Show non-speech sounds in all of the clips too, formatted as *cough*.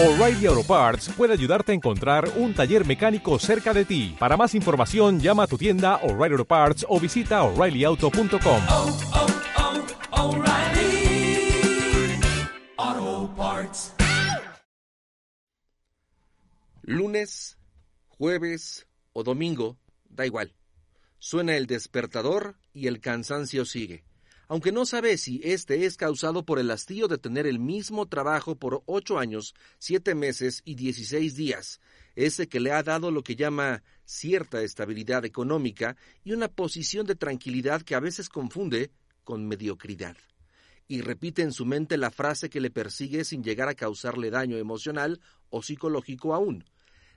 O'Reilly Auto Parts puede ayudarte a encontrar un taller mecánico cerca de ti. Para más información, llama a tu tienda O'Reilly Auto Parts o visita oreillyauto.com. oh, oh, Parts. Lunes, jueves o domingo, da igual. Suena el despertador y el cansancio sigue. Aunque no sabe si este es causado por el hastío de tener el mismo trabajo por ocho años, siete meses y dieciséis días, ese que le ha dado lo que llama cierta estabilidad económica y una posición de tranquilidad que a veces confunde con mediocridad. Y repite en su mente la frase que le persigue sin llegar a causarle daño emocional o psicológico aún.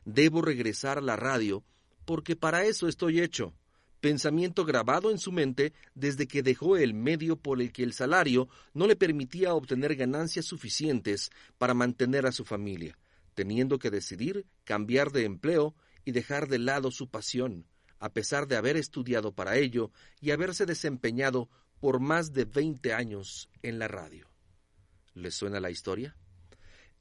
Debo regresar a la radio porque para eso estoy hecho pensamiento grabado en su mente desde que dejó el medio por el que el salario no le permitía obtener ganancias suficientes para mantener a su familia, teniendo que decidir cambiar de empleo y dejar de lado su pasión, a pesar de haber estudiado para ello y haberse desempeñado por más de veinte años en la radio. ¿Les suena la historia?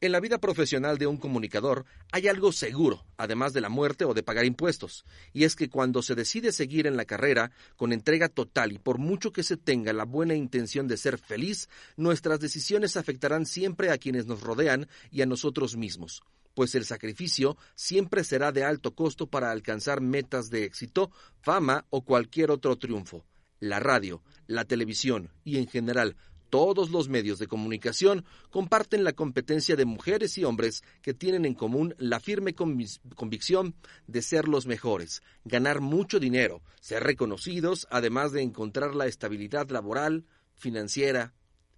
En la vida profesional de un comunicador hay algo seguro, además de la muerte o de pagar impuestos, y es que cuando se decide seguir en la carrera con entrega total y por mucho que se tenga la buena intención de ser feliz, nuestras decisiones afectarán siempre a quienes nos rodean y a nosotros mismos, pues el sacrificio siempre será de alto costo para alcanzar metas de éxito, fama o cualquier otro triunfo. La radio, la televisión y en general todos los medios de comunicación comparten la competencia de mujeres y hombres que tienen en común la firme convicción de ser los mejores, ganar mucho dinero, ser reconocidos, además de encontrar la estabilidad laboral, financiera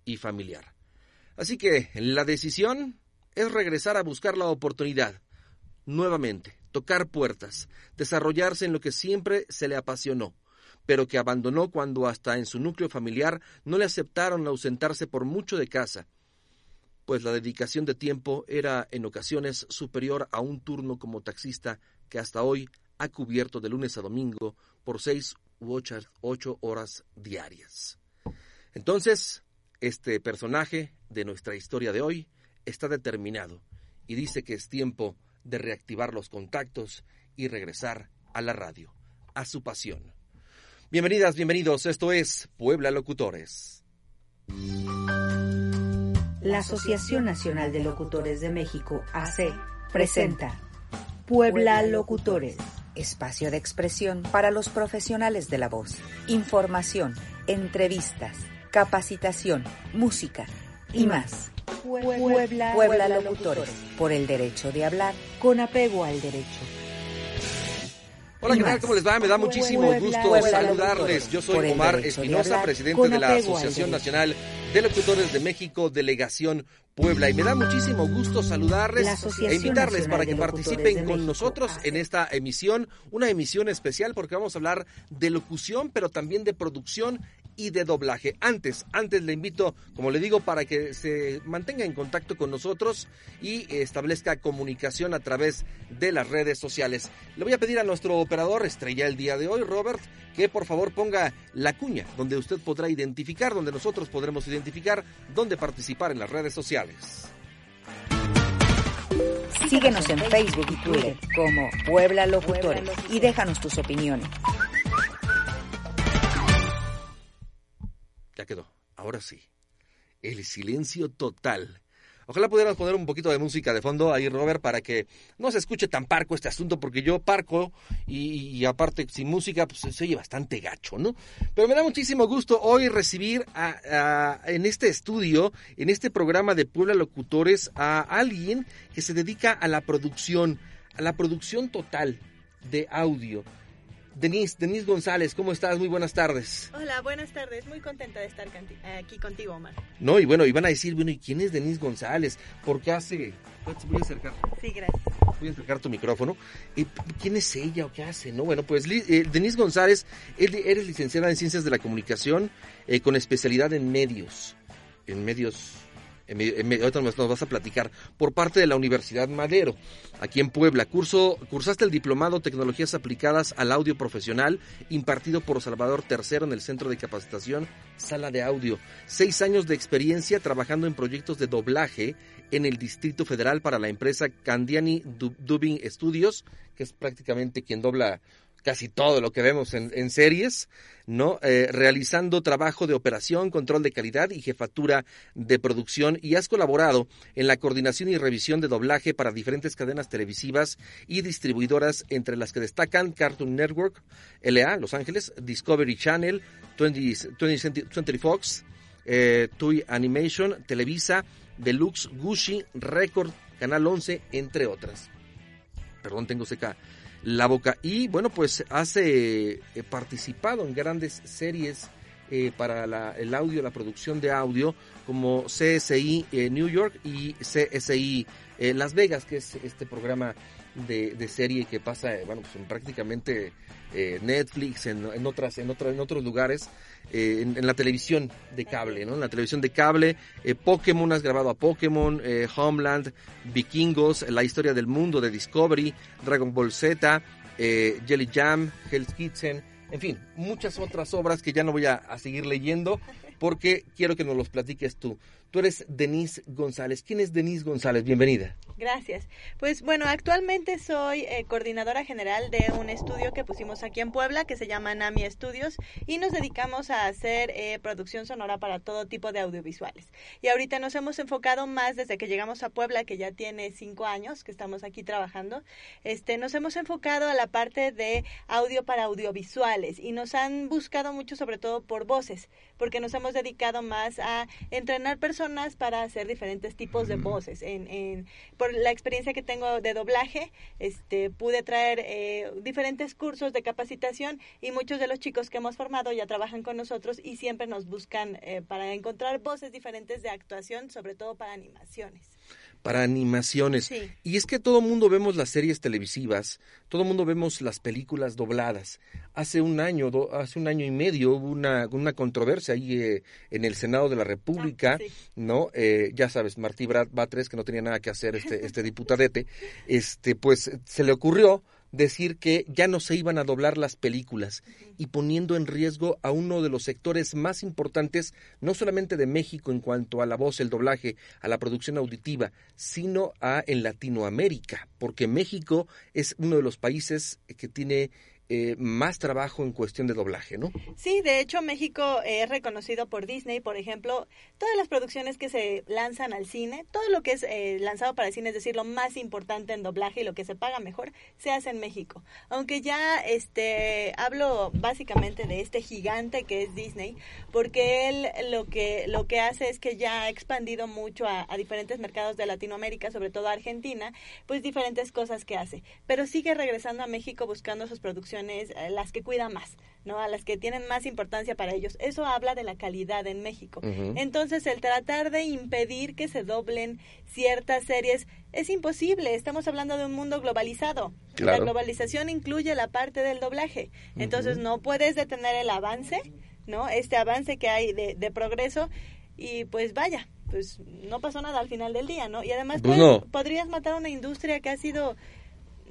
y familiar. Así que la decisión es regresar a buscar la oportunidad, nuevamente, tocar puertas, desarrollarse en lo que siempre se le apasionó pero que abandonó cuando hasta en su núcleo familiar no le aceptaron ausentarse por mucho de casa, pues la dedicación de tiempo era en ocasiones superior a un turno como taxista que hasta hoy ha cubierto de lunes a domingo por seis u ocho, ocho horas diarias. Entonces, este personaje de nuestra historia de hoy está determinado y dice que es tiempo de reactivar los contactos y regresar a la radio, a su pasión. Bienvenidas, bienvenidos. Esto es Puebla Locutores. La Asociación Nacional de Locutores de México, AC, presenta Puebla Locutores, espacio de expresión para los profesionales de la voz. Información, entrevistas, capacitación, música y más. Puebla, Puebla Locutores, por el derecho de hablar con apego al derecho. Hola, ¿qué tal? ¿Cómo les va? Me da muchísimo gusto saludarles. Yo soy Omar Espinosa, presidente de la Asociación Nacional de Locutores de México, Delegación Puebla. Y me da muchísimo gusto saludarles e invitarles para que participen con nosotros en esta emisión, una emisión especial porque vamos a hablar de locución, pero también de producción y de doblaje. Antes, antes le invito, como le digo, para que se mantenga en contacto con nosotros y establezca comunicación a través de las redes sociales. Le voy a pedir a nuestro operador estrella el día de hoy, Robert, que por favor ponga la cuña donde usted podrá identificar, donde nosotros podremos identificar dónde participar en las redes sociales. Síguenos en Facebook y Twitter como Puebla Locutores y déjanos tus opiniones. Quedó. Ahora sí. El silencio total. Ojalá pudiéramos poner un poquito de música de fondo ahí, Robert, para que no se escuche tan parco este asunto, porque yo parco y, aparte sin música pues se oye bastante gacho, ¿no? Pero me da muchísimo gusto hoy recibir a, en este estudio, en este programa de Puebla Locutores, a alguien que se dedica a la producción, a la producción total de audio. Denise, Denise González, ¿cómo estás? Muy buenas tardes. Hola, buenas tardes. Muy contenta de estar aquí contigo, Omar. No, y bueno, y van a decir, bueno, ¿y quién es Denise González? Porque hace... Voy a acercar. Sí, gracias. Voy a acercar tu micrófono. ¿Quién es ella o qué hace? No, bueno, pues eh, Denise González, eres licenciada en Ciencias de la Comunicación eh, con especialidad en medios. En medios en en ahorita nos, vas a platicar, por parte de la Universidad Madero, aquí en Puebla. Cursaste el diplomado Tecnologías Aplicadas al Audio Profesional, impartido por Salvador III en el Centro de Capacitación Sala de Audio. Seis años de experiencia trabajando en proyectos de doblaje en el Distrito Federal para la empresa Candiani Du- Dubbing Studios, que es prácticamente quien dobla casi todo lo que vemos en, en series, ¿no? Eh, realizando trabajo de operación, control de calidad y jefatura de producción y has colaborado en la coordinación y revisión de doblaje para diferentes cadenas televisivas y distribuidoras, entre las que destacan Cartoon Network, LA, Los Ángeles, Discovery Channel, 20, 20th Century Fox, eh, Toy Animation, Televisa, Deluxe, Gucci, Record, Canal 11, entre otras. Perdón, tengo seca la boca. Y bueno, pues has eh, eh, participado en grandes series eh, para la- el audio, la producción de audio, como CSI eh, New York y CSI eh, Las Vegas, que es este programa de, serie que pasa, bueno, pues en prácticamente Netflix, en, en otras, en, otra- en otros lugares, eh, en, la televisión de cable, ¿no? En la televisión de cable, eh, Pokémon, has grabado a Pokémon, eh, Homeland, Vikingos, La historia del mundo de Discovery, Dragon Ball Z, Jelly Jam, Hell's Kitchen, en fin, muchas otras obras que ya no voy a, a seguir leyendo porque quiero que nos los platiques tú. Tú eres Denise González. ¿Quién es Denise González? Bienvenida. Gracias. Pues bueno, actualmente soy eh, coordinadora general de un estudio que pusimos aquí en Puebla que se llama Nami Estudios y nos dedicamos a hacer eh, producción sonora para todo tipo de audiovisuales. Y ahorita nos hemos enfocado más desde que llegamos a Puebla, que ya tiene cinco años que estamos aquí trabajando. Este, nos hemos enfocado a la parte de audio para audiovisuales y nos han buscado mucho sobre todo por voces, porque nos hemos dedicado más a entrenar personas para hacer diferentes tipos de voces. En, en, por la experiencia que tengo de doblaje, este, pude traer eh, diferentes cursos de capacitación y muchos de los chicos que hemos formado ya trabajan con nosotros y siempre nos buscan eh, para encontrar voces diferentes de actuación, sobre todo para animaciones. Para animaciones. Sí. Y es que todo mundo vemos las series televisivas, todo mundo vemos las películas dobladas. Hace un año, do- hace un año y medio hubo una, una controversia ahí eh, en el Senado de la República, Ah, sí. ¿no? Eh, ya sabes, Martí Batres, que no tenía nada que hacer este, este *laughs* diputadete, este, pues se le ocurrió decir que ya no se iban a doblar las películas y poniendo en riesgo a uno de los sectores más importantes, no solamente de México en cuanto a la voz, el doblaje, a la producción auditiva, sino a en Latinoamérica, porque México es uno de los países que tiene eh, más trabajo en cuestión de doblaje, ¿no? Sí, de hecho México es reconocido por Disney, por ejemplo, todas las producciones que se lanzan al cine, todo lo que es eh, lanzado para el cine, es decir, lo más importante en doblaje y lo que se paga mejor, se hace en México. Aunque ya este hablo básicamente de este gigante que es Disney, porque él lo que lo que hace es que ya ha expandido mucho a, a diferentes mercados de Latinoamérica, sobre todo a Argentina, pues diferentes cosas que hace, pero sigue regresando a México buscando sus producciones, eh, las que cuida más, ¿no? A las que tienen más importancia para ellos. Eso habla de la calidad en México. Entonces, el tratar de impedir que se doblen ciertas series es imposible. Estamos hablando de un mundo globalizado. Claro. La globalización incluye la parte del doblaje. Entonces, no puedes detener el avance, ¿no? Este avance que hay de, de progreso y pues vaya, pues no pasó nada al final del día, ¿no? Y además Pues no. podrías matar una industria que ha sido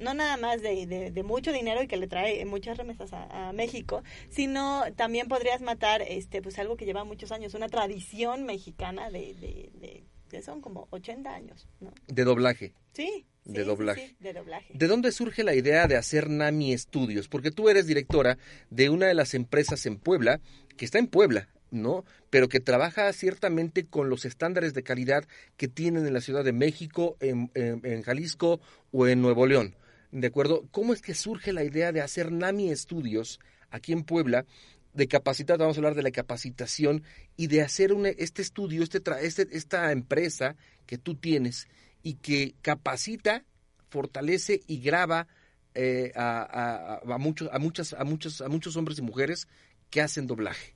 no nada más de, de, de mucho dinero y que le trae muchas remesas a, a México, sino también podrías matar este pues algo que lleva muchos años, una tradición mexicana de, de, de, de son como 80 años, ¿no? De doblaje. Sí. De sí, doblaje. sí, de doblaje. ¿De dónde surge la idea de hacer Nami Estudios? Porque tú eres directora de una de las empresas en Puebla, que está en Puebla, ¿no? Pero que trabaja ciertamente con los estándares de calidad que tienen en la Ciudad de México, en, en- en Jalisco o en Nuevo León. ¿De acuerdo? ¿Cómo es que surge la idea de hacer Nami Estudios aquí en Puebla? De capacitar, vamos a hablar de la capacitación y de hacer un, este estudio, este, este- esta empresa que tú tienes y que capacita, fortalece y graba eh, a- a muchos, a, muchas, a, muchos, a muchos hombres y mujeres que hacen doblaje.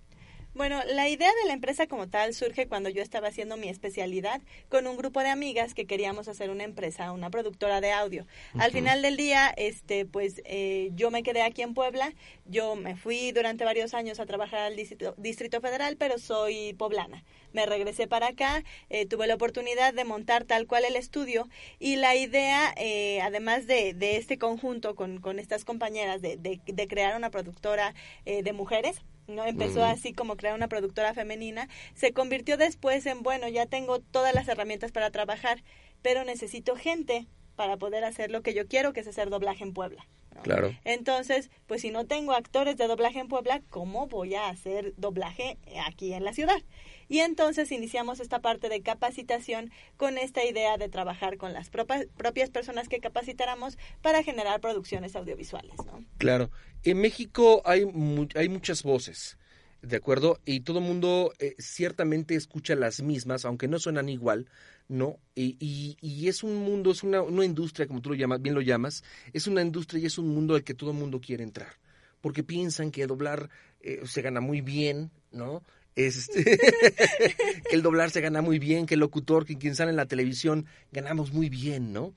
Bueno, la idea de la empresa como tal surge cuando yo estaba haciendo mi especialidad con un grupo de amigas que queríamos hacer una empresa, una productora de audio. Al final del día, este, pues eh, yo me quedé aquí en Puebla. Yo me fui durante varios años a trabajar al distrito, distrito federal, pero soy poblana. Me regresé para acá, eh, tuve la oportunidad de montar tal cual el estudio y la idea, eh, además de, de, este conjunto con, con estas compañeras de, de, de crear una productora de mujeres, no empezó así como crear una productora femenina, se convirtió después en, bueno, ya tengo todas las herramientas para trabajar, pero necesito gente para poder hacer lo que yo quiero, que es hacer doblaje en Puebla. Claro. Entonces, pues si no tengo actores de doblaje en Puebla, ¿cómo voy a hacer doblaje aquí en la ciudad? Y entonces iniciamos esta parte de capacitación con esta idea de trabajar con las propias personas que capacitáramos para generar producciones audiovisuales. ¿no? Claro. En México hay, hay muchas voces. ¿De acuerdo? Y todo el mundo eh, ciertamente escucha las mismas, aunque no suenan igual, ¿no? Y, y, y es un mundo, es una, una, industria, como tú lo llamas, bien lo llamas, es una industria y es un mundo al que todo el mundo quiere entrar. Porque piensan que doblar eh, se gana muy bien, ¿no? Este, *laughs* que el doblar se gana muy bien, que el locutor, que quien sale en la televisión, ganamos muy bien, ¿no?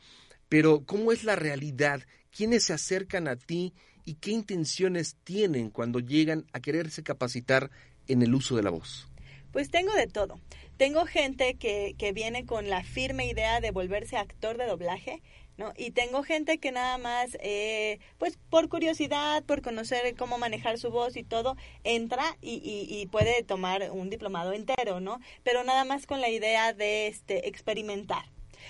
Pero ¿cómo es la realidad? ¿Quiénes se acercan a ti y qué intenciones tienen cuando llegan a quererse capacitar en el uso de la voz? Pues tengo de todo. Tengo gente que, que viene con la firme idea de volverse actor de doblaje, ¿no? Y tengo gente que nada más, eh, pues por curiosidad, por conocer cómo manejar su voz y todo, entra y, y, y, puede tomar un diplomado entero, ¿no? Pero nada más con la idea de este, experimentar.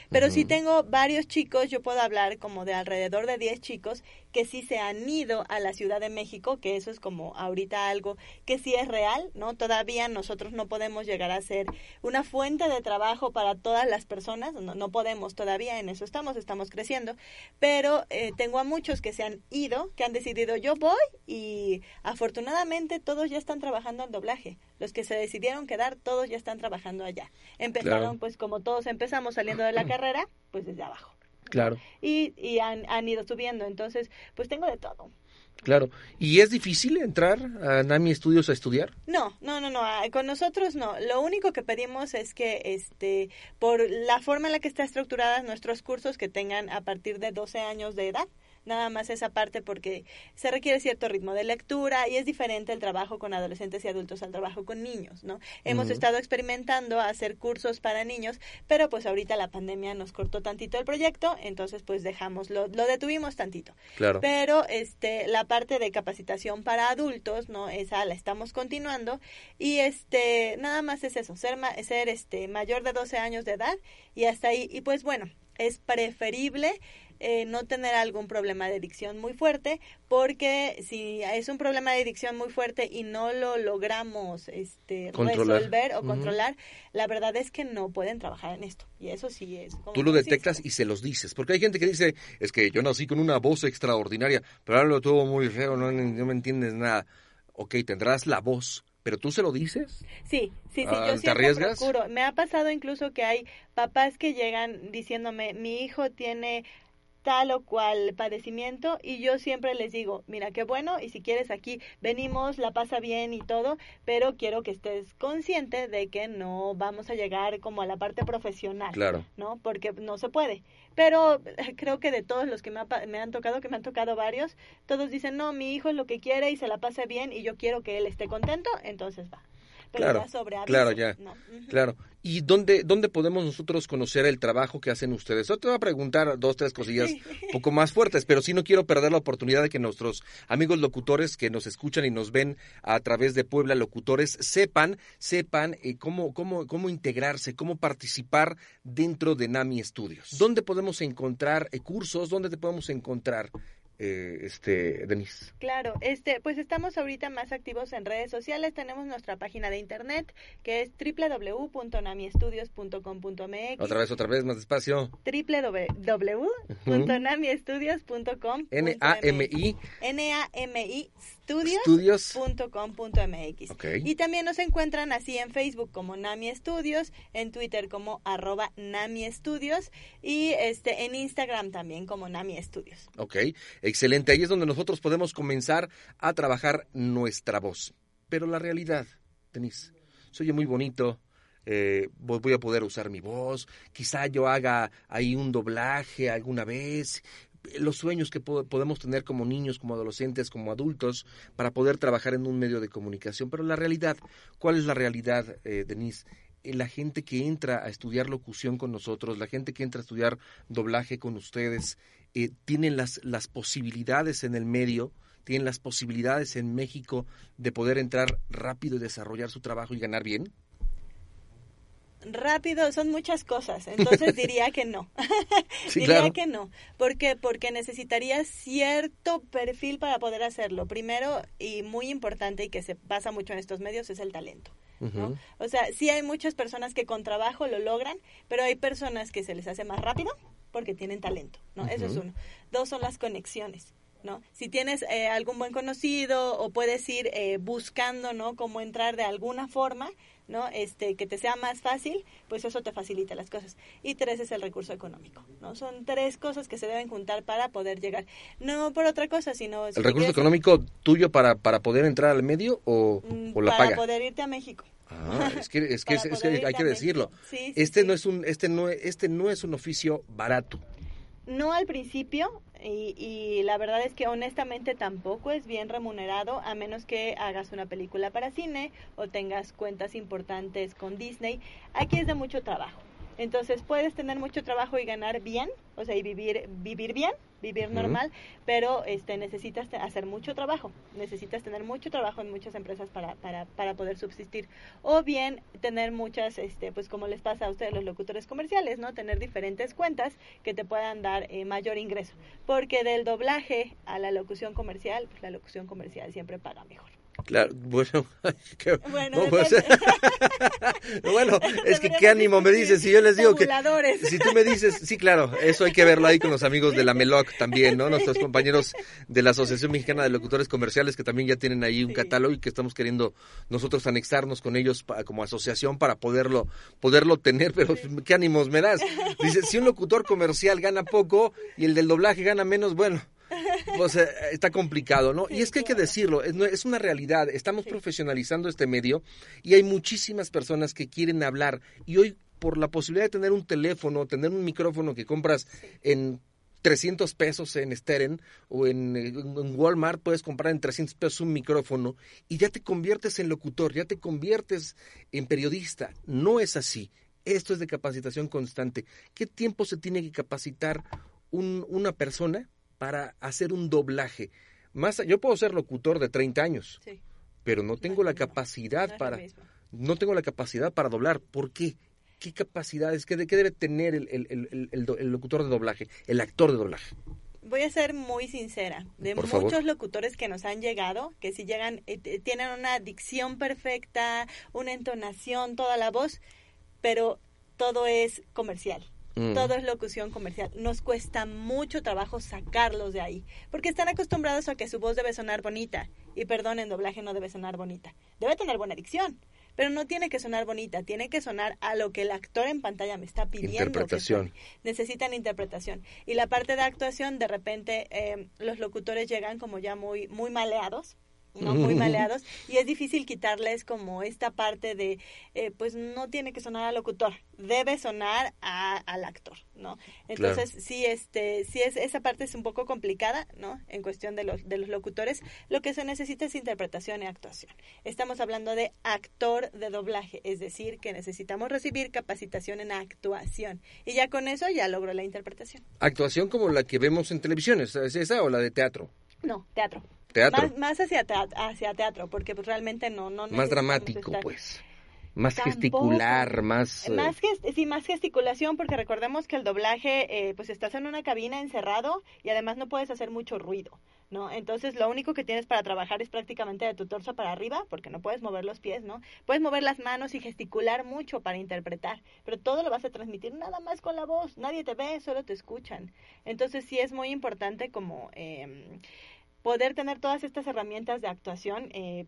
Pero uh -huh. si tengo varios chicos, yo puedo hablar como de alrededor de 10 chicos que sí se han ido a la Ciudad de México, que eso es como ahorita algo que sí es real, ¿no? Todavía nosotros no podemos llegar a ser una fuente de trabajo para todas las personas, no, no podemos todavía, en eso estamos, estamos creciendo, pero eh, tengo a muchos que se han ido, que han decidido yo voy y afortunadamente todos ya están trabajando en doblaje. Los que se decidieron quedar, todos ya están trabajando allá. Empezaron, claro. pues como todos empezamos saliendo de la *clears throat* carrera, pues desde abajo. Claro. Y, y han, han ido subiendo, entonces, pues tengo de todo. Claro. ¿Y es difícil entrar a NAMI Estudios a estudiar? No, no, no, no. Con nosotros no. Lo único que pedimos es que, este, por la forma en la que está estructurada nuestros cursos, que tengan a partir de 12 años de edad nada más esa parte porque se requiere cierto ritmo de lectura y es diferente el trabajo con adolescentes y adultos al trabajo con niños, ¿no? Hemos uh -huh. estado experimentando hacer cursos para niños, pero pues ahorita la pandemia nos cortó tantito el proyecto, entonces pues dejamos, lo, lo detuvimos tantito. Claro. Pero este, la parte de capacitación para adultos, ¿no? Esa la estamos continuando y este, nada más es eso, ser, ser este, mayor de 12 años de edad y hasta ahí, y pues bueno, es preferible eh, no tener algún problema de adicción muy fuerte, porque si es un problema de adicción muy fuerte y no lo logramos este, resolver o uh -huh. controlar, la verdad es que no pueden trabajar en esto. Y eso sí es. Tú lo detectas y se los dices, porque hay gente que dice, es que yo nací con una voz extraordinaria, pero ahora lo tuvo muy feo, no, no me entiendes nada. Ok, tendrás la voz, ¿Pero tú se lo dices? Sí, sí, sí, ah, yo ¿te siempre arriesgas? procuro. Me ha pasado incluso que hay papás que llegan diciéndome, mi hijo tiene tal o cual padecimiento y yo siempre les digo, mira qué bueno y si quieres aquí venimos, la pasa bien y todo, pero quiero que estés consciente de que no vamos a llegar como a la parte profesional, claro. ¿no? Porque no se puede. Pero creo que de todos los que me, ha, me, han tocado, que me han tocado varios, todos dicen, no, mi hijo es lo que quiere y se la pasa bien y yo quiero que él esté contento, entonces va. Pero claro, ya sobre aviso, claro, ya. No. Uh -huh. Claro. ¿Y dónde, dónde podemos nosotros conocer el trabajo que hacen ustedes? Yo te voy a preguntar dos, tres cosillas un poco más fuertes, pero sí no quiero perder la oportunidad de que nuestros amigos locutores que nos escuchan y nos ven a través de Puebla Locutores sepan, sepan eh, cómo, cómo, cómo integrarse, cómo participar dentro de NAMI Estudios. ¿Dónde podemos encontrar eh, cursos? ¿Dónde te podemos encontrar? Eh, este Denise. Claro, este, pues estamos ahorita más activos en redes sociales. Tenemos nuestra página de internet que es www.namiestudios.com.mx. Otra vez, otra vez, más despacio. www.namiestudios.com. N A M I N A M I estudios.com.mx. Okay. Y también nos encuentran así en Facebook como Nami Estudios, en Twitter como arroba Nami Estudios y este en Instagram también como Nami Estudios. Ok, excelente. Ahí es donde nosotros podemos comenzar a trabajar nuestra voz. Pero la realidad, Denise, se oye muy bonito, eh, voy a poder usar mi voz, quizá yo haga ahí un doblaje alguna vez, los sueños que po- podemos tener como niños, como adolescentes, como adultos, para poder trabajar en un medio de comunicación. Pero la realidad, ¿cuál es la realidad, eh, Denise? Eh, La gente que entra a estudiar locución con nosotros, la gente que entra a estudiar doblaje con ustedes, eh, tienen las, las posibilidades en el medio, tienen las posibilidades en México de poder entrar rápido y desarrollar su trabajo y ganar bien. Rápido, son muchas cosas, entonces *laughs* diría que no. Sí, *laughs* diría claro. que no. ¿Por qué? Porque necesitaría cierto perfil para poder hacerlo. Primero, y muy importante y que se pasa mucho en estos medios, es el talento. O sea, sí hay muchas personas que con trabajo lo logran, pero hay personas que se les hace más rápido porque tienen talento, ¿no? Eso es uno. Dos son las conexiones. ¿No? Si tienes eh, algún buen conocido o puedes ir eh, buscando, ¿no? Cómo entrar de alguna forma, ¿no? Este, que te sea más fácil, pues eso te facilita las cosas. Y tres es el recurso económico, ¿no? Son tres cosas que se deben juntar para poder llegar. No por otra cosa, sino... si ¿El recurso quieres- económico tuyo para, para poder entrar al medio o, Mm, o la para paga? poder irte a México. Ah, es que, es que, *laughs* Para es, que hay que decirlo. México. Sí, sí, este sí. no es un este no este no es un oficio barato. No al principio, y, y la verdad es que honestamente tampoco es bien remunerado, a menos que hagas una película para cine o tengas cuentas importantes con Disney. Aquí es de mucho trabajo. Entonces puedes tener mucho trabajo y ganar bien, o sea, y vivir, vivir bien, vivir normal, pero este, necesitas hacer mucho trabajo, necesitas tener mucho trabajo en muchas empresas para, para, para poder subsistir. O bien tener muchas, este, pues como les pasa a ustedes los locutores comerciales, ¿no? Tener diferentes cuentas que te puedan dar eh, mayor ingreso. Porque del doblaje a la locución comercial, pues la locución comercial siempre paga mejor. Claro, bueno, *laughs* pues, *laughs* bueno, es que qué ánimo me dices si yo les digo que si tú me dices, sí, claro, eso hay que verlo ahí con los amigos de la MELOC también, ¿no? Nuestros compañeros de la Asociación Mexicana de Locutores Comerciales que también ya tienen ahí un Sí. catálogo y que estamos queriendo nosotros anexarnos con ellos como asociación para poderlo poderlo tener, pero qué ánimos me das. Dice, si un locutor comercial gana poco y el del doblaje gana menos, bueno, pues eh, está complicado, ¿no? y es que hay que decirlo, es, una realidad, estamos Sí. profesionalizando este medio y hay muchísimas personas que quieren hablar y hoy por la posibilidad de tener un teléfono, tener un micrófono que compras en 300 pesos en Steren o en, en Walmart puedes comprar en 300 pesos un micrófono y ya te conviertes en locutor, ya te conviertes en periodista. No es así. Esto es de capacitación constante. ¿Qué tiempo se tiene que capacitar un- una persona para hacer un doblaje? Más, yo puedo ser locutor de 30 años, Sí, pero no tengo la capacidad para no tengo la capacidad para doblar. ¿Por qué? ¿Qué capacidades? ¿Qué, de- qué debe tener el, el- el- locutor de doblaje, el actor de doblaje? Voy a ser muy sincera. De Por muchos favor. locutores que nos han llegado, que si llegan, eh, t- tienen una dicción perfecta, una entonación, toda la voz, pero todo es comercial. Mm. Todo es locución comercial. Nos cuesta mucho trabajo sacarlos de ahí, porque están acostumbrados a que su voz debe sonar bonita. Y perdón, en doblaje no debe sonar bonita. Debe tener buena dicción, pero no tiene que sonar bonita, tiene que sonar a lo que el actor en pantalla me está pidiendo. Interpretación. Necesitan interpretación. Y la parte de actuación, de repente, eh, los locutores llegan como ya muy, muy maleados. ¿No? muy maleados y es difícil quitarles como esta parte de eh, pues no tiene que sonar al locutor debe sonar a- al actor no entonces sí este sí es esa parte es un poco complicada no en cuestión de los de los locutores lo que se necesita es interpretación y actuación. Estamos hablando de actor de doblaje es decir que necesitamos recibir capacitación en actuación y ya con eso ya logro la interpretación. Actuación como la que vemos en televisión, ¿es es esa o la de teatro? no teatro Teatro. más, más hacia teatro, hacia teatro porque pues realmente no no Más dramático, estar- pues. Más Tampoco. gesticular, más... eh, Más, gest- sí, más gesticulación, porque recordemos que el doblaje, eh, pues estás en una cabina encerrado y además no puedes hacer mucho ruido, ¿no? Entonces lo único que tienes para trabajar es prácticamente de tu torso para arriba, porque no puedes mover los pies, ¿no? Puedes mover las manos y gesticular mucho para interpretar, pero todo lo vas a transmitir nada más con la voz, nadie te ve, solo te escuchan. Entonces sí es muy importante como eh, poder tener todas estas herramientas de actuación, eh,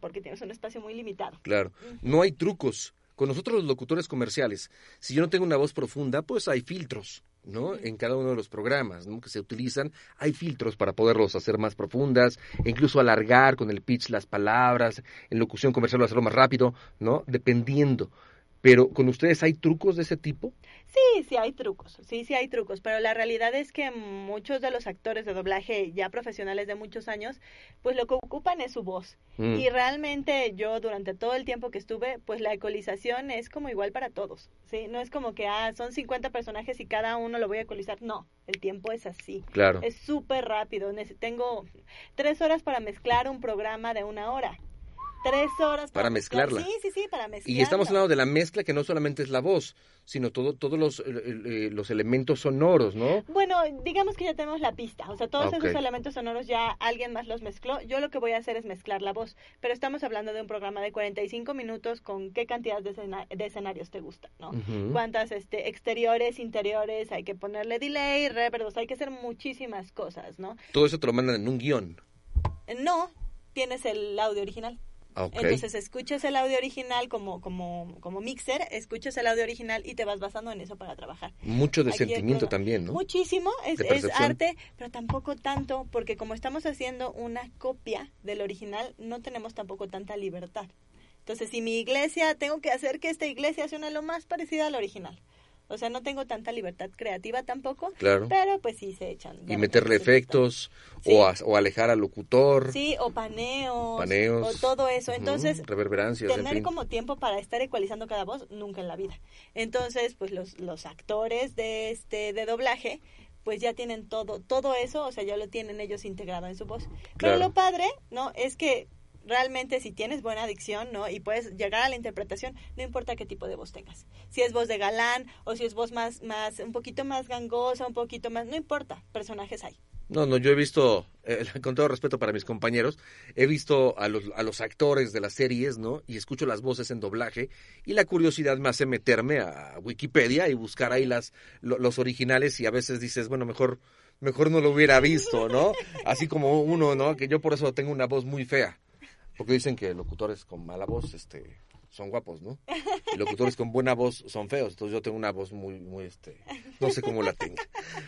porque tienes un espacio muy limitado. Claro, no hay trucos. Con nosotros los locutores comerciales, si yo no tengo una voz profunda, pues hay filtros. ¿no? En cada uno de los programas, ¿no? Que se utilizan. Hay filtros para poderlos hacer más profundas, e incluso alargar con el pitch las palabras, en locución comercial hacerlo más rápido, ¿no? Dependiendo. Pero con ustedes hay trucos de ese tipo? Sí, sí hay trucos, sí, sí hay trucos, pero la realidad es que muchos de los actores de doblaje ya profesionales de muchos años, pues lo que ocupan es su voz. Mm. Y realmente yo durante todo el tiempo que estuve, pues la ecualización es como igual para todos, ¿sí? No es como que, ah, son 50 personajes y cada uno lo voy a ecualizar, no, el tiempo es así. Claro. Es súper rápido, tengo tres horas para mezclar un programa de una hora. Tres horas Para mezclar- mezclarla. Sí, sí, sí, para mezclar. Y estamos hablando de la mezcla que no solamente es la voz, sino todo, todos los, eh, los elementos sonoros, ¿no? Bueno, digamos que ya tenemos la pista, o sea, todos esos elementos sonoros ya alguien más los mezcló. Yo lo que voy a hacer es mezclar la voz, pero estamos hablando de un programa de 45 minutos con qué cantidad de, escena- de escenarios te gustan, ¿no? Cuántas este, exteriores, interiores, hay que ponerle delay, sea, hay que hacer muchísimas cosas, ¿no? Todo eso te lo mandan en un guion. No, tienes el audio original. Entonces escuchas el audio original como, como, como mixer, escuchas el audio original y te vas basando en eso para trabajar. Mucho de Aquí sentimiento también, ¿no? Muchísimo, es, es arte, pero tampoco tanto, porque como estamos haciendo una copia del original, no tenemos tampoco tanta libertad. Entonces, si mi iglesia, tengo que hacer que esta iglesia suene lo más parecida al original. O sea, no tengo tanta libertad creativa tampoco, Claro. pero pues sí se echan. Y meterle efectos Sí. o, a- o alejar al locutor, Sí, o paneos, paneos. o todo eso. Entonces, reverberancias, en tener fin. como tiempo para estar ecualizando cada voz nunca en la vida entonces pues los los actores de este de doblaje pues ya tienen todo todo eso o sea ya lo tienen ellos integrado en su voz pero Claro. lo padre no es que realmente si tienes buena dicción no y puedes llegar a la interpretación no importa qué tipo de voz tengas si es voz de galán o si es voz más más un poquito más gangosa un poquito más no importa personajes hay No, no, yo he visto, eh, *laughs* con todo respeto para mis compañeros, he visto a los, a los actores de las series, ¿no? Y escucho las voces en doblaje y la curiosidad me hace meterme a Wikipedia y buscar ahí las, lo- los originales y a veces dices, bueno, mejor, mejor no lo hubiera visto, ¿no? *laughs* Así como uno, ¿no? Que yo por eso tengo una voz muy fea, porque dicen que locutores con mala voz, este son guapos, ¿no? Y locutores con buena voz son feos, entonces yo tengo una voz muy, muy, este, no sé cómo la tenga.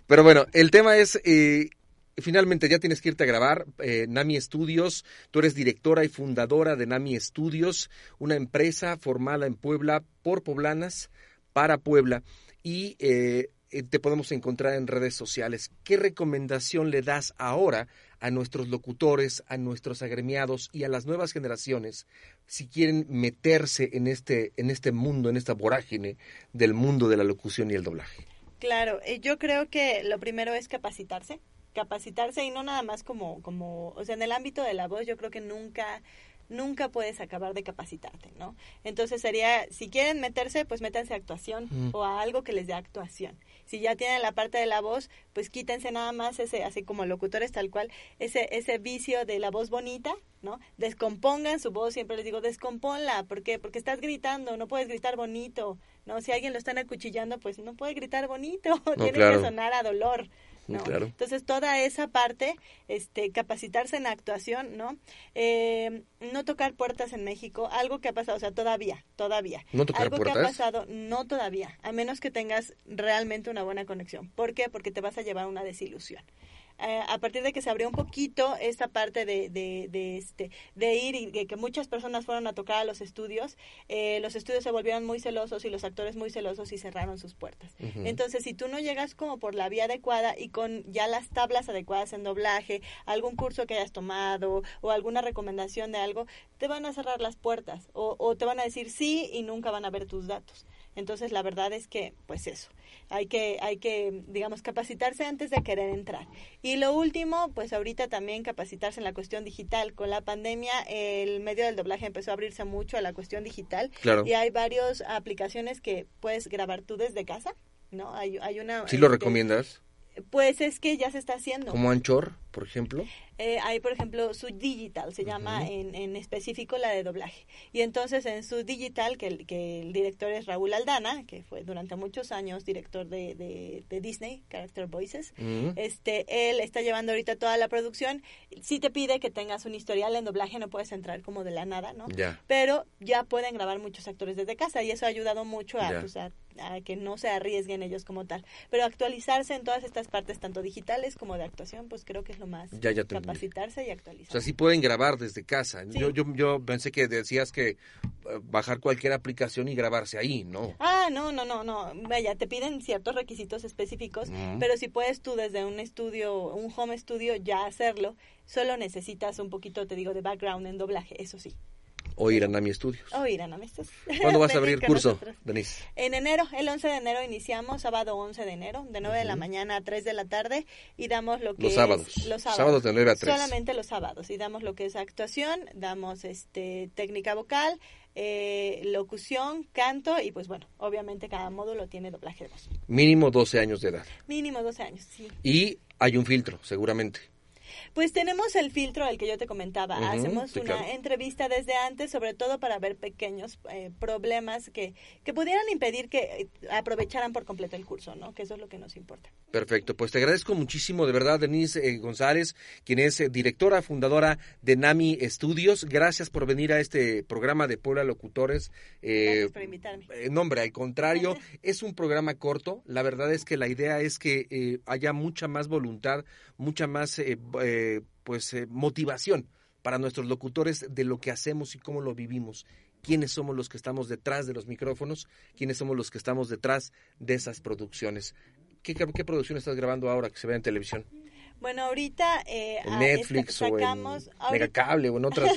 Pero bueno, el tema es, eh, finalmente ya tienes que irte a grabar. eh, Nami Studios, tú eres directora y fundadora de Nami Studios, una empresa formada en Puebla por poblanas para Puebla. Y eh, eh, te podemos encontrar en redes sociales. ¿Qué recomendación le das ahora a nuestros locutores, a nuestros agremiados y a las nuevas generaciones si quieren meterse en este, en este mundo, en esta vorágine del mundo de la locución y el doblaje? Claro, eh, yo creo que lo primero es capacitarse, capacitarse y no nada más como, como, o sea, en el ámbito de la voz yo creo que nunca, nunca puedes acabar de capacitarte, ¿no? Entonces sería, si quieren meterse, pues métanse a actuación Mm. o a algo que les dé actuación. Si ya tienen la parte de la voz, pues quítense nada más ese, así como locutores tal cual, ese, ese vicio de la voz bonita, ¿no? Descompongan su voz, siempre les digo, descomponla, ¿por qué? Porque estás gritando, no puedes gritar bonito, ¿no? Si alguien lo están acuchillando, pues no puede gritar bonito, *laughs* tiene claro. que sonar a dolor, ¿no? Claro. Entonces, toda esa parte, este, capacitarse en actuación, ¿no? Eh, no tocar puertas en México, algo que ha pasado, o sea, todavía, todavía. ¿No tocar algo que ha pasado, no todavía, a menos que tengas realmente una buena conexión. ¿Por qué? Porque te vas a llevar una desilusión. Eh, a partir de que se abrió un poquito esta parte de, de, de, este, de ir y de que muchas personas fueron a tocar a los estudios, eh, los estudios se volvieron muy celosos y los actores muy celosos y cerraron sus puertas. Entonces, si tú no llegas como por la vía adecuada y con ya las tablas adecuadas en doblaje, algún curso que hayas tomado o alguna recomendación de algo, te van a cerrar las puertas o, o te van a decir sí y nunca van a ver tus datos. Entonces, la verdad es que, pues eso, hay que, hay que, digamos, capacitarse antes de querer entrar. Y lo último, pues ahorita también capacitarse en la cuestión digital. Con la pandemia, el medio del doblaje empezó a abrirse mucho a la cuestión digital. Claro. Y hay varias aplicaciones que puedes grabar tú desde casa, ¿no? Hay, hay una... ¿Sí lo este, recomiendas? Pues es que ya se está haciendo. ¿Como Anchor? por ejemplo? Eh, hay, por ejemplo, su digital, se llama en, en, específico la de doblaje. Y entonces en su digital, que el, que el director es Raúl Aldana, que fue durante muchos años director de, de, de Disney, Character Voices, este, él está llevando ahorita toda la producción. Sí te pide que tengas un historial en doblaje, no puedes entrar como de la nada, ¿no? Pero ya pueden grabar muchos actores desde casa y eso ha ayudado mucho a, pues, a a que no se arriesguen ellos como tal. Pero actualizarse en todas estas partes, tanto digitales como de actuación, pues creo que es lo más. Ya, ya capacitarse y actualizarse. O sea, sí pueden grabar desde casa. Yo, yo, yo pensé que decías que eh, bajar cualquier aplicación y grabarse ahí, ¿no? Ah, no, no, no, no. Vaya, te piden ciertos requisitos específicos, pero si puedes tú desde un estudio, un home studio, ya hacerlo, solo necesitas un poquito, te digo, de background en doblaje, eso sí. O ir a Nami Studios. O ir a Nami Studios. ¿Cuándo vas a *laughs* abrir curso, Denise? En enero, el 11 de enero iniciamos, sábado 11 de enero, de 9 de la mañana a 3 de la tarde, y damos lo que los sábados. Los sábados. Sábados de 9 a 3. Solamente los sábados, y damos lo que es actuación, damos este técnica vocal, eh, locución, canto, y pues bueno, obviamente cada módulo tiene doblaje de voz. Mínimo 12 años de edad. Mínimo 12 años, sí. Y hay un filtro, seguramente. Pues tenemos el filtro al que yo te comentaba. Hacemos una entrevista desde antes, sobre todo para ver pequeños eh, problemas que, que pudieran impedir que eh, aprovecharan por completo el curso, ¿no? Que eso es lo que nos importa. Perfecto, pues te agradezco muchísimo, de verdad, Denise eh, González, quien es directora, fundadora de NAMI Estudios. Gracias por venir a este programa de Puebla Locutores. Gracias por invitarme. no, hombre, al contrario, *laughs* es un programa corto. La verdad es que la idea es que haya mucha más voluntad, mucha más eh, pues eh, motivación para nuestros locutores de lo que hacemos y cómo lo vivimos. ¿Quiénes somos los que estamos detrás de los micrófonos? ¿Quiénes somos los que estamos detrás de esas producciones? ¿Qué, qué producción estás grabando ahora que se ve en televisión? Bueno, ahorita eh, en Netflix sacamos, o en Megacable o en otras.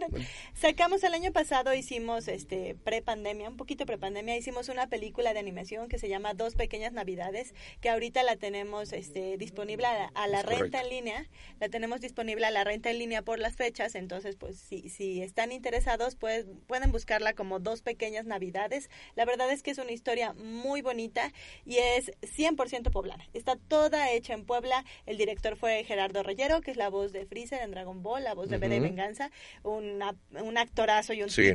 *laughs* sacamos el año pasado hicimos este prepandemia, un poquito prepandemia, hicimos una película de animación que se llama Dos pequeñas navidades, que ahorita la tenemos este disponible a la, renta en línea, la tenemos disponible a la renta en línea por las fechas, entonces pues si si están interesados pues pueden buscarla como Dos pequeñas navidades. La verdad es que es una historia muy bonita y es 100% poblana. Está toda hecha en Puebla. El director fue Gerardo Reyero, que es la voz de Freezer en Dragon Ball, la voz de B de Venganza, un actorazo y un sí,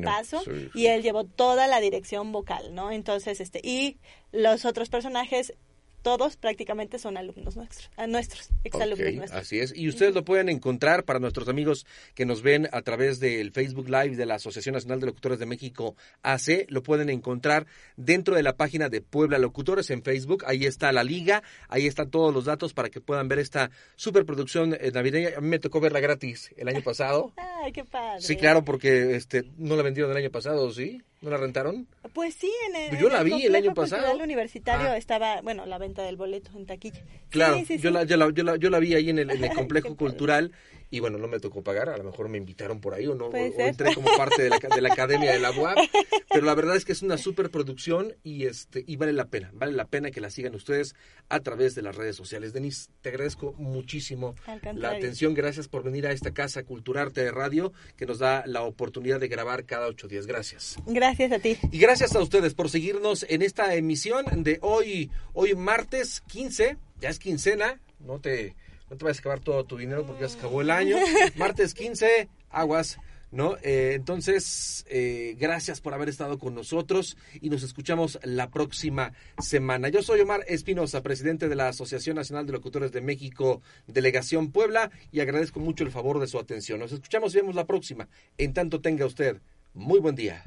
y él llevó toda la dirección vocal, ¿no? Entonces, este, y los otros personajes todos prácticamente son alumnos nuestros, nuestros exalumnos nuestros. Así es. Y ustedes lo pueden encontrar para nuestros amigos que nos ven a través del Facebook Live de la Asociación Nacional de Locutores de México AC. Lo pueden encontrar dentro de la página de Puebla Locutores en Facebook. Ahí está la liga, ahí están todos los datos para que puedan ver esta superproducción eh, navideña. A mí me tocó verla gratis el año pasado. *laughs* Ay, qué padre. Sí, claro, porque este no la vendieron el año pasado, ¿sí? ¿No la rentaron? Pues sí, en el, Yo la vi el año pasado. El universitario ah. estaba, bueno, la venta del boleto en taquilla. Claro, yo, La, yo, la, yo, la, yo la vi ahí en el, en el *laughs* complejo cultural y bueno, no me tocó pagar, a lo mejor me invitaron por ahí o no, o, entré como parte de la, de la academia de la UAP, *laughs* pero la verdad es que es una superproducción y este y vale la pena, vale la pena que la sigan ustedes a través de las redes sociales. Denise, te agradezco muchísimo la atención, gracias por venir a esta casa Culturarte de Radio que nos da la oportunidad de grabar cada ocho días. Gracias. Gracias a ti. Y gracias a ustedes por seguirnos en esta emisión de hoy, hoy martes 15, ya es quincena, no te no te vayas a acabar todo tu dinero porque ya se acabó el año. *laughs* Martes 15, aguas. ¿No? Eh, entonces, eh, gracias por haber estado con nosotros y nos escuchamos la próxima semana. Yo soy Omar Espinosa, presidente de la Asociación Nacional de Locutores de México, Delegación Puebla, y agradezco mucho el favor de su atención. Nos escuchamos y vemos la próxima. En tanto tenga usted muy buen día.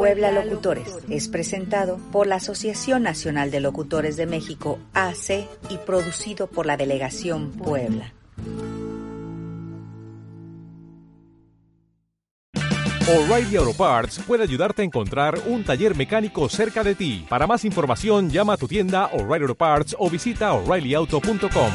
Puebla Locutores. Es presentado por la Asociación Nacional de Locutores de México, AC, y producido por la Delegación Puebla. O'Reilly Auto Parts puede ayudarte a encontrar un taller mecánico cerca de ti. Para más información, llama a tu tienda O'Reilly Auto Parts o visita oreillyauto.com.